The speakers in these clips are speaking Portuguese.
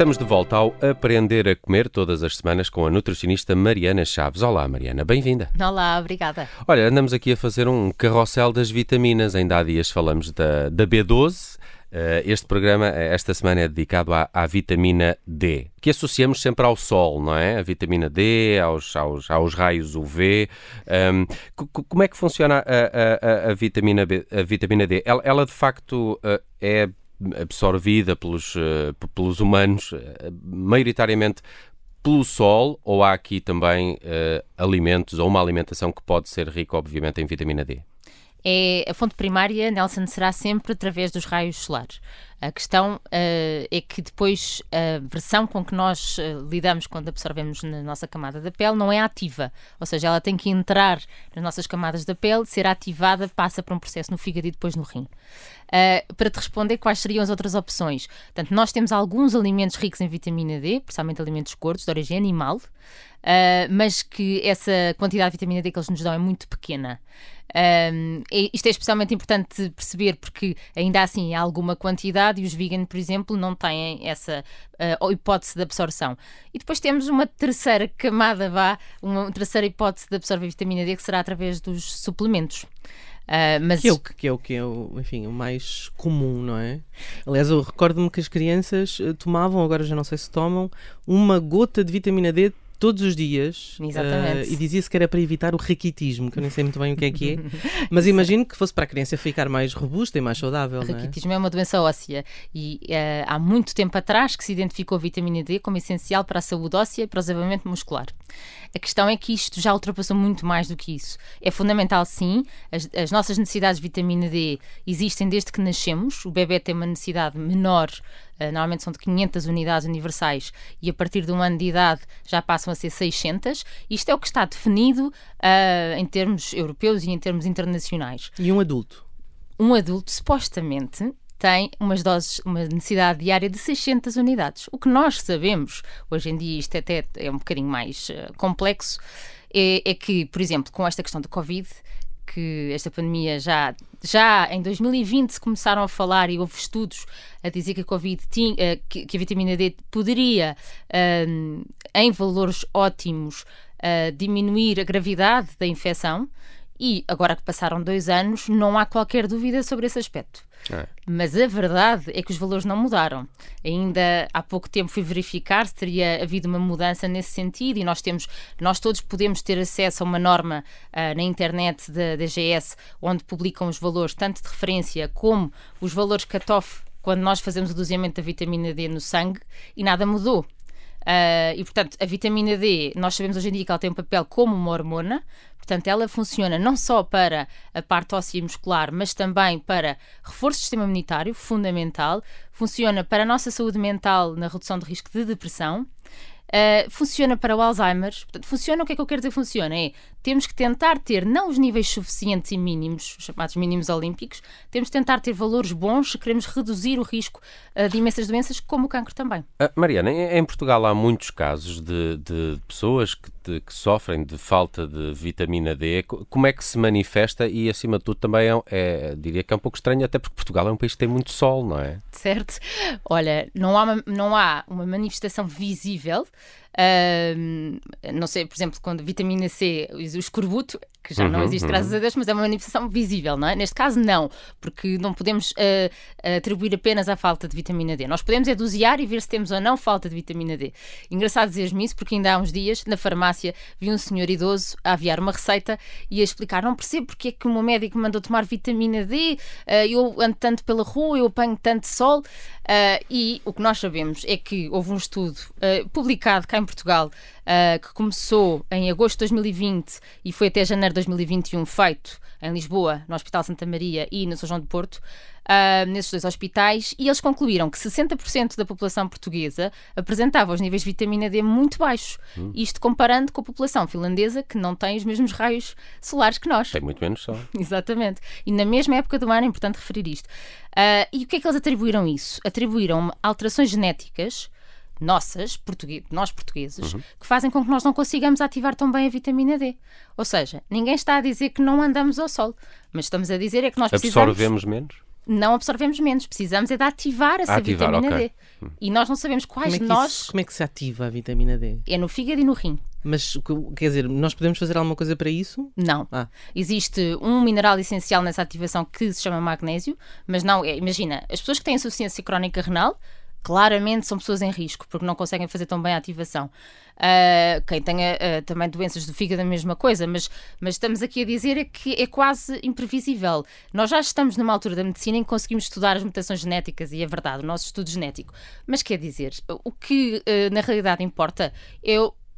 Estamos de volta ao Aprender a Comer todas as semanas com a nutricionista Mariana Chaves. Olá, Mariana, bem-vinda. Olá, obrigada. Olha, andamos aqui a fazer um carrossel das vitaminas. Ainda há dias falamos da, da B12. Uh, este programa, eh, esta semana, é dedicado à, à, vitamina D, que associamos sempre ao sol, não é? A vitamina D, aos, aos, aos raios UV. Um, como é que funciona a, a, a, vitamina, B, a vitamina D? Ela, ela de facto, uh, é absorvida pelos, uh, pelos humanos, uh, maioritariamente pelo sol, ou há aqui também uh, alimentos ou uma alimentação que pode ser rica, obviamente, em vitamina D? É, a fonte primária, Nelson, será sempre através dos raios solares. A questão uh, é que depois a versão com que nós uh, lidamos quando absorvemos na nossa camada da pele não é ativa, ou seja, ela tem que entrar nas nossas camadas da pele, ser ativada, passa por um processo no fígado e depois no rim. Uh, para te responder, quais seriam as outras opções? Portanto, nós temos alguns alimentos ricos em vitamina D, principalmente alimentos gordos, de origem animal, mas que essa quantidade de vitamina D que eles nos dão é muito pequena. Um, isto é especialmente importante perceber porque ainda assim há alguma quantidade e os vegan, por exemplo, não têm essa uh, hipótese de absorção. E depois temos uma terceira camada, vá, uma terceira hipótese de absorver vitamina D que será através dos suplementos. Uh, mas... que, é o, que é o que é o, enfim, o mais comum, não é? Aliás, eu recordo-me que as crianças eh, tomavam, agora já não sei se tomam, uma gota de vitamina D todos os dias Exatamente. Uh, e dizia-se que era para evitar o raquitismo, que eu nem sei muito bem o que é que é, mas imagino que fosse para a criança ficar mais robusta e mais saudável. O raquitismo é? é? uma doença óssea e uh, há muito tempo atrás que se identificou a vitamina D como essencial para a saúde óssea e para o desenvolvimento muscular. A questão é que isto já ultrapassou muito mais do que isso. É fundamental, sim, as, as nossas necessidades de vitamina D existem desde que nascemos. O bebê tem uma necessidade menor normalmente são de 500 unidades universais e a partir de um ano de idade já passam a ser 600. Isto é o que está definido uh, em termos europeus e em termos internacionais. E um adulto? Um adulto, supostamente, tem umas doses, uma necessidade diária de 600 unidades. O que nós sabemos, hoje em dia isto até é um bocadinho mais uh, complexo, é, é, que, por exemplo, com esta questão do Covid, que esta pandemia já, já em 2020 se começaram a falar e houve estudos a dizer que a Covid tinha, uh, que, que, a vitamina D poderia, uh, em valores ótimos, uh, diminuir a gravidade da infecção. E agora que passaram dois anos, não há qualquer dúvida sobre esse aspecto. É. Mas a verdade é que os valores não mudaram. Ainda há pouco tempo fui verificar se teria havido uma mudança nesse sentido e nós temos, nós todos podemos ter acesso a uma norma uh, na internet da DGS onde publicam os valores tanto de referência como os valores cut-off quando nós fazemos o doseamento da vitamina D no sangue e nada mudou. Uh, e, portanto, a vitamina D, nós sabemos hoje em dia que ela tem um papel como uma hormona, portanto, ela funciona não só para a parte óssea e muscular, mas também para reforço do sistema imunitário, fundamental, funciona para a nossa saúde mental na redução de risco de depressão. Uh, funciona para o Alzheimer. Portanto, funciona, o que é que eu quero dizer funciona? É, temos que tentar ter não os níveis suficientes e mínimos, chamados mínimos olímpicos, temos que tentar ter valores bons se queremos reduzir o risco uh, de imensas doenças, como o cancro também. Uh, Mariana, em, Portugal há muitos casos de, de pessoas que, de, que, sofrem de falta de vitamina D. Como é que se manifesta e, acima de tudo, também é, é, diria que é um pouco estranho, até porque Portugal é um país que tem muito sol, não é? Certo. Olha, não há não há uma manifestação visível Uh, não sei, por exemplo, quando vitamina C, o escorbuto, que já uhum, não existe, uhum. graças a Deus, mas é uma manifestação visível, não é? Neste caso, não, porque não podemos uh, atribuir apenas à falta de vitamina D. Nós podemos é dosear e ver se temos ou não falta de vitamina D. Engraçado dizer-me isso, porque ainda há uns dias, na farmácia, vi um senhor idoso a aviar uma receita e a explicar: não percebo porque é que o meu médico me mandou tomar vitamina D, uh, eu ando tanto pela rua, eu apanho tanto sol. Uh, e o que nós sabemos é que houve um estudo publicado cá em Portugal uh, que começou em agosto de 2020 e foi até janeiro de 2021 feito em Lisboa, no Hospital Santa Maria e no São João de Porto, uh, nesses dois hospitais, e eles concluíram que 60% da população portuguesa apresentava os níveis de vitamina D muito baixos. Hum. Isto comparando com a população finlandesa, que não tem os mesmos raios solares que nós. Tem muito menos sol. Exatamente. E na mesma época do ano é importante referir isto. Uh, e o que é que eles atribuíram isso? Atribuíram alterações genéticas nossas, português, nós portugueses, uhum. que fazem com que nós não consigamos ativar tão bem a vitamina D. Ou seja, ninguém está a dizer que não andamos ao sol, mas estamos a dizer é que nós precisamos... Absorvemos menos? não absorvemos menos. Precisamos é de ativar essa ativar, vitamina okay. D. Hum. E nós não sabemos quais como é nós. Isso, como é que se ativa a vitamina D? É no fígado e no rim. Mas, quer dizer, nós podemos fazer alguma coisa para isso? Não. Ah. Existe um mineral essencial nessa ativação que se chama magnésio, mas não, é, imagina, as pessoas que têm insuficiência crónica renal, claramente são pessoas em risco, porque não conseguem fazer tão bem a ativação. Uh, quem tenha uh, também doenças do fígado, a mesma coisa, mas, mas estamos aqui a dizer é que é quase imprevisível. Nós já estamos numa altura da medicina em que conseguimos estudar as mutações genéticas, e é verdade, o nosso estudo genético. Mas quer dizer, o que uh, na realidade importa é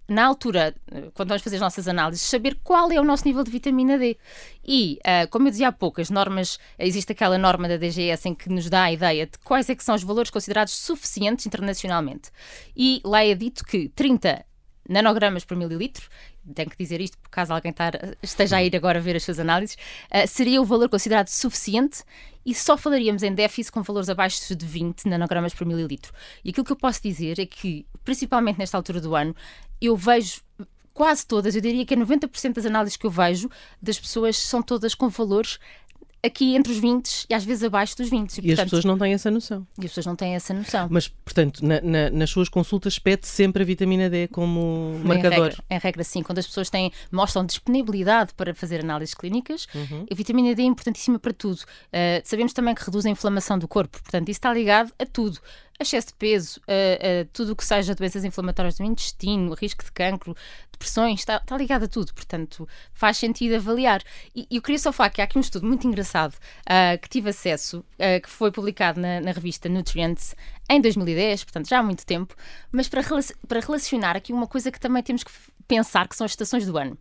na altura, quando vamos fazer as nossas análises, saber qual é o nosso nível de vitamina D. E, uh, como eu dizia há pouco, as normas, existe aquela norma da DGS em que nos dá a ideia de quais é que são os valores considerados suficientes internacionalmente. E lá é dito que 30 nanogramas por mililitro, tenho que dizer isto por caso alguém tar, esteja a ir agora ver as suas análises, uh, seria o valor considerado suficiente e só falaríamos em déficit com valores abaixo de 20 nanogramas por mililitro. E aquilo que eu posso dizer é que, principalmente nesta altura do ano, eu vejo quase todas, eu diria que é 90% das análises que eu vejo das pessoas são todas com valores aqui entre os 20 e às vezes abaixo dos 20. E, e portanto, as pessoas não têm essa noção. E as pessoas não têm essa noção. Mas, portanto, na, na, nas suas consultas pede sempre a vitamina D como em marcador? Regra, em regra, sim. Quando as pessoas têm, mostram disponibilidade para fazer análises clínicas, uhum. a vitamina D é importantíssima para tudo. Uh, sabemos também que reduz a inflamação do corpo, portanto, isso está ligado a tudo excesso de peso, uh, uh, tudo o que seja doenças inflamatórias do intestino, risco de cancro, depressões, está, está ligado a tudo, portanto faz sentido avaliar. E, eu queria só falar que há aqui um estudo muito engraçado uh, que tive acesso, que foi publicado na, na, revista Nutrients em 2010, portanto já há muito tempo, mas para, para relacionar aqui uma coisa que também temos que pensar, que são as estações do ano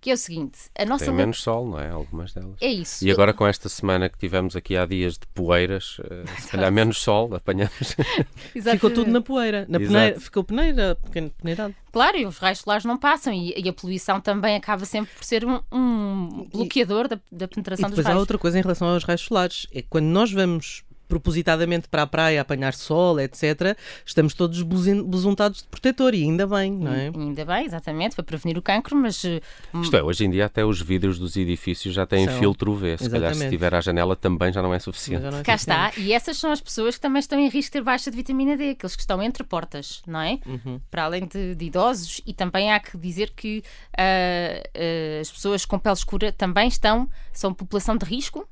que é o seguinte: a nossa. Tem menos sol, não é? Algumas delas. É isso. E agora, com esta semana que tivemos aqui há dias de poeiras, uh, se calhar menos sol, apanhamos. ficou tudo na poeira. Na peneira, ficou peneira, peneirado. Claro, e os raios solares não passam e, e, a poluição também acaba sempre por ser um, um bloqueador e, da, da penetração e dos raios. Depois há outra coisa em relação aos raios solares: é quando nós vamos propositadamente para a praia apanhar sol, etc., estamos todos besuntados de protetor e ainda bem, não é? Ainda bem, exatamente, para prevenir o cancro, mas. Hum, Isto é, hoje em dia até os vidros dos edifícios já têm são, filtro UV. Se exatamente. calhar se estiver à janela também já não é suficiente. Não é Cá está, e essas são as pessoas que também estão em risco de ter baixa de vitamina D, aqueles que estão entre portas, não é? Uhum. Para além de, de, idosos, e também há que dizer que uh, uh, as pessoas com pele escura também estão, são população de risco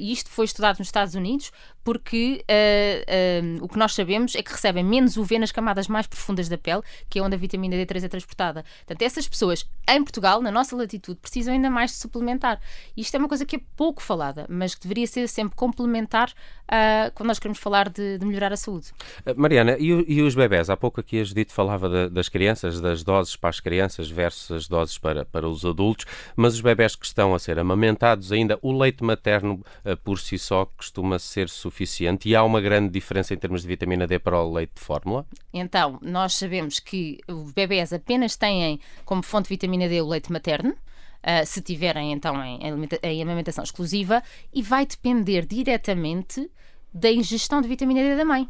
e isto foi estudado nos Estados Unidos porque uh, uh, o que nós sabemos é que recebem menos UV nas camadas mais profundas da pele, que é onde a vitamina D3 é transportada. Portanto, essas pessoas em Portugal, na nossa latitude, precisam ainda mais de suplementar. Isto é uma coisa que é pouco falada, mas que deveria ser sempre complementar quando nós queremos falar de, de melhorar a saúde. Mariana, e, e, os bebés? Há pouco aqui a Judite falava de, das crianças, das doses para as crianças versus as doses para, para os adultos, mas os bebés que estão a ser amamentados ainda, o leite materno por si só costuma ser suficiente e há uma grande diferença em termos de vitamina D para o leite de fórmula? Então, nós sabemos que os bebés apenas têm como fonte de vitamina D o leite materno. Uh, se tiverem então em, em amamentação exclusiva, e vai depender diretamente da ingestão de vitamina D da mãe.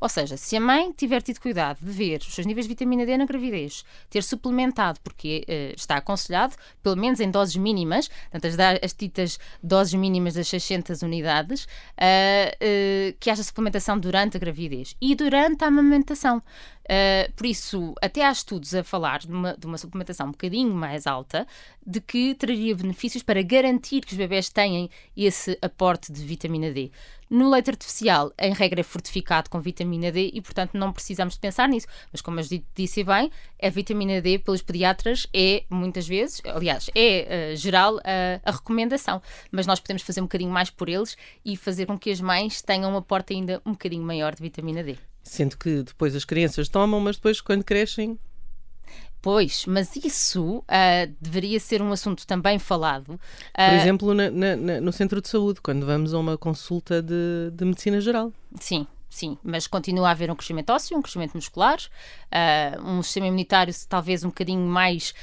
Ou seja, se a mãe tiver tido cuidado de ver os seus níveis de vitamina D na gravidez, ter suplementado, porque uh, está aconselhado, pelo menos em doses mínimas, portanto, as, as ditas doses mínimas das 600 unidades, uh, uh, que haja suplementação durante a gravidez e durante a amamentação. Uh, por isso, até há estudos a falar de uma, de uma, suplementação um bocadinho mais alta, de que traria benefícios para garantir que os bebés tenham esse aporte de vitamina D. No leite artificial, em regra, é fortificado com vitamina D e, portanto, não precisamos de pensar nisso. Mas, como eu disse bem, a vitamina D pelos pediatras é, muitas vezes, aliás, é uh, geral uh, a recomendação. Mas nós podemos fazer um bocadinho mais por eles e fazer com que as mães tenham um aporte ainda um bocadinho maior de vitamina D. Sendo que depois as crianças tomam, mas depois, quando crescem, Pois, mas isso uh, deveria ser um assunto também falado. Uh, Por exemplo, na, na, no centro de saúde, quando vamos a uma consulta de, de medicina geral. Sim, sim, mas continua a haver um crescimento ósseo, um crescimento muscular, uh, um sistema imunitário talvez um bocadinho mais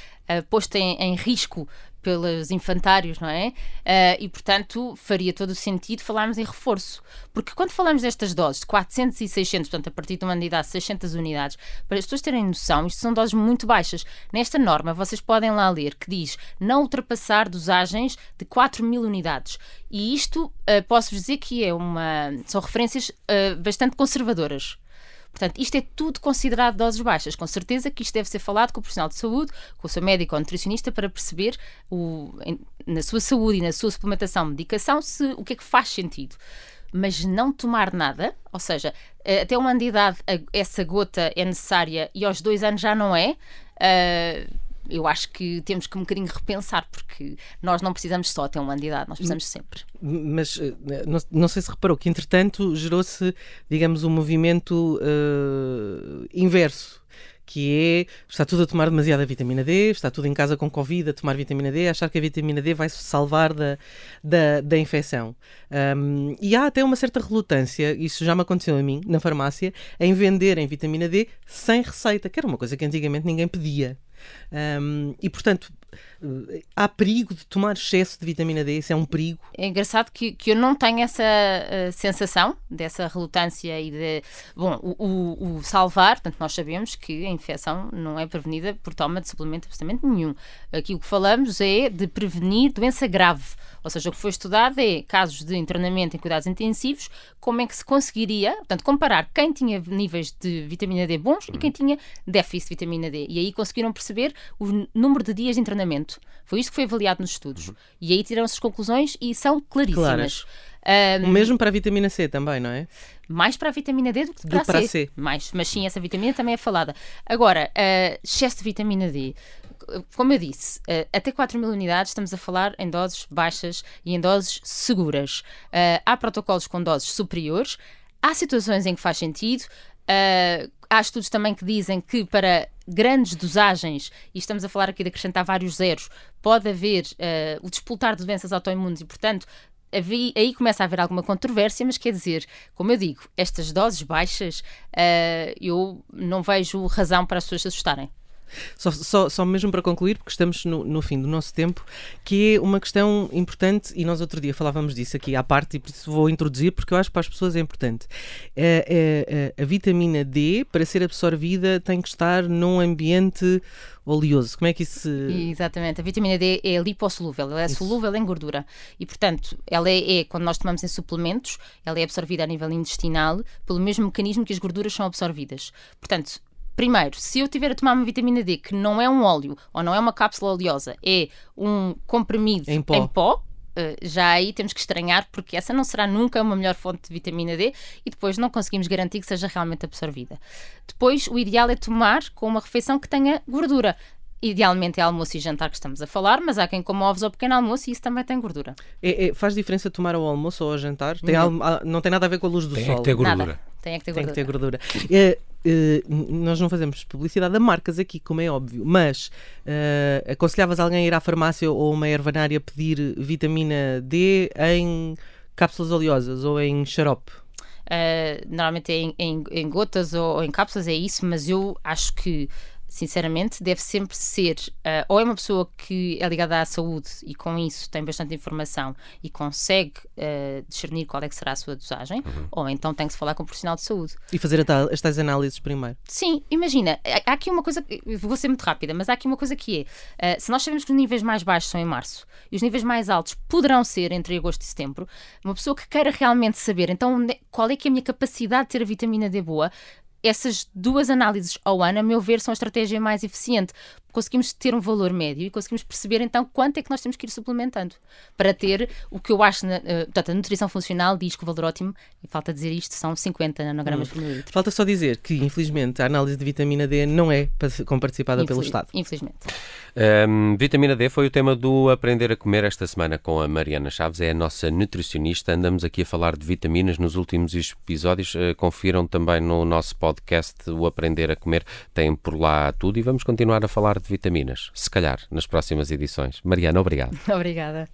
posto em, em, risco pelos infantários, não é? Uh, e, portanto, faria todo o sentido falarmos em reforço. Porque quando falamos destas doses, de 400 e 600, portanto, a partir de uma unidade, 600 unidades, para as pessoas terem noção, isto são doses muito baixas. Nesta norma, vocês podem lá ler que diz não ultrapassar dosagens de 4 mil unidades. E isto, uh, posso-vos dizer que é uma, são referências uh, bastante conservadoras. Portanto, isto é tudo considerado doses baixas. Com certeza que isto deve ser falado com o profissional de saúde, com o seu médico ou nutricionista, para perceber o, na sua saúde e na sua suplementação, medicação, se, o que é que faz sentido mas não tomar nada, ou seja, eh, até uma idade essa gota é necessária e aos dois anos já não é. Uh, eu acho que temos que um bocadinho repensar, porque nós não precisamos só ter uma idade, nós precisamos sempre. Mas eh, não, não sei se reparou que, entretanto, gerou-se, digamos, um movimento uh, inverso que é está tudo a tomar demasiada vitamina D, está tudo em casa com Covid a tomar vitamina D, achar que a vitamina D vai se salvar da, da, da infecção. Um, e há até uma certa relutância, isso já me aconteceu a mim, na farmácia, em venderem vitamina D sem receita, que era uma coisa que antigamente ninguém pedia. Um, e portanto, há perigo de tomar excesso de vitamina D? Isso é um perigo? É engraçado que, que eu não tenho essa uh, sensação dessa relutância e de. Bom, o, o, o, salvar, portanto, nós sabemos que a infecção não é prevenida por toma de suplemento absolutamente nenhum. Aqui o que falamos é de prevenir doença grave. Ou seja, o que foi estudado é casos de internamento em cuidados intensivos, como é que se conseguiria, portanto, comparar quem tinha níveis de vitamina D bons uhum. e quem tinha déficit de vitamina D. E aí conseguiram perceber o número de dias de internamento. Foi isto que foi avaliado nos estudos. Uhum. E aí tiram-se as conclusões e são claríssimas. Claras. Um, o mesmo para a vitamina C também, não é? Mais para a vitamina D do que para, do a, para C. C. Mais, mas sim, essa vitamina também é falada. Agora, uh, excesso de vitamina D como eu disse, uh, até 4 mil unidades estamos a falar em doses baixas e em doses seguras. Uh, há protocolos com doses superiores, há situações em que faz sentido. Uh, há estudos também que dizem que para grandes dosagens, e estamos a falar aqui de acrescentar vários zeros, pode haver o despoltar de doenças autoimunes e, portanto, aí começa a haver alguma controvérsia, mas quer dizer, como eu digo, estas doses baixas, eu não vejo razão para as pessoas se assustarem. Só, só, só mesmo para concluir, porque estamos no, no, fim do nosso tempo, que é uma questão importante, e nós outro dia falávamos disso aqui à parte, e por isso vou introduzir, porque eu acho que para as pessoas é importante. A, a, a vitamina D, para ser absorvida, tem que estar num ambiente oleoso. Como é que isso se... Exatamente. A vitamina D é lipossolúvel, ela é isso. solúvel em gordura. E, portanto, ela é, é, quando nós tomamos em suplementos, ela é absorvida a nível intestinal pelo mesmo mecanismo que as gorduras são absorvidas. Portanto, Primeiro, se eu tiver a tomar uma vitamina D que não é um óleo ou não é uma cápsula oleosa, é um comprimido em pó, em pó Uh, já aí temos que estranhar porque essa não será nunca uma melhor fonte de vitamina D e depois não conseguimos garantir que seja realmente absorvida. Depois, o ideal é tomar com uma refeição que tenha gordura. Idealmente é almoço e jantar que estamos a falar, mas há quem coma ovos ao pequeno almoço e isso também tem gordura. É, é, faz diferença tomar ao almoço ou ao jantar? Tem não. Al, não tem nada a ver com a luz do tem sol. Tem que ter gordura. Nada. Tem que ter gordura. Tem que ter gordura. É, nós não fazemos publicidade a marcas aqui, como é óbvio, mas uh, aconselhavas alguém a ir à farmácia ou uma ervanária pedir vitamina D em cápsulas oleosas ou em xarope? Uh, normalmente é em, em, em gotas ou, ou, em cápsulas, é isso, mas eu acho que sinceramente, deve sempre ser uh, ou é uma pessoa que é ligada à saúde e com isso tem bastante informação e consegue uh, discernir qual é que será a sua dosagem, uhum. ou então tem que se falar com um profissional de saúde. E fazer as tais análises primeiro. Sim, imagina, há aqui uma coisa, vou ser muito rápida, mas há aqui uma coisa que é, uh, se nós sabemos que os níveis mais baixos são em março e os níveis mais altos poderão ser entre agosto e setembro, uma pessoa que queira realmente saber, então qual é que é a minha capacidade de ter a vitamina D boa, essas duas análises ao ano, a meu ver, são a estratégia mais eficiente. Conseguimos ter um valor médio e conseguimos perceber então quanto é que nós temos que ir suplementando para ter o que eu acho. Na, uh, portanto, a nutrição funcional diz que o valor ótimo, e falta dizer isto, são 50 nanogramas hum. por mililitro. Falta só dizer que, infelizmente, a análise de vitamina D não é participada pelo Estado. Infelizmente. Um, vitamina D foi o tema do Aprender a Comer esta semana com a Mariana Chaves, é a nossa nutricionista. Andamos aqui a falar de vitaminas nos últimos episódios. Uh, confiram também no nosso podcast O Aprender a Comer. Tem por lá tudo e vamos continuar a falar de vitaminas, se calhar, nas próximas edições. Mariana, obrigado. Obrigada.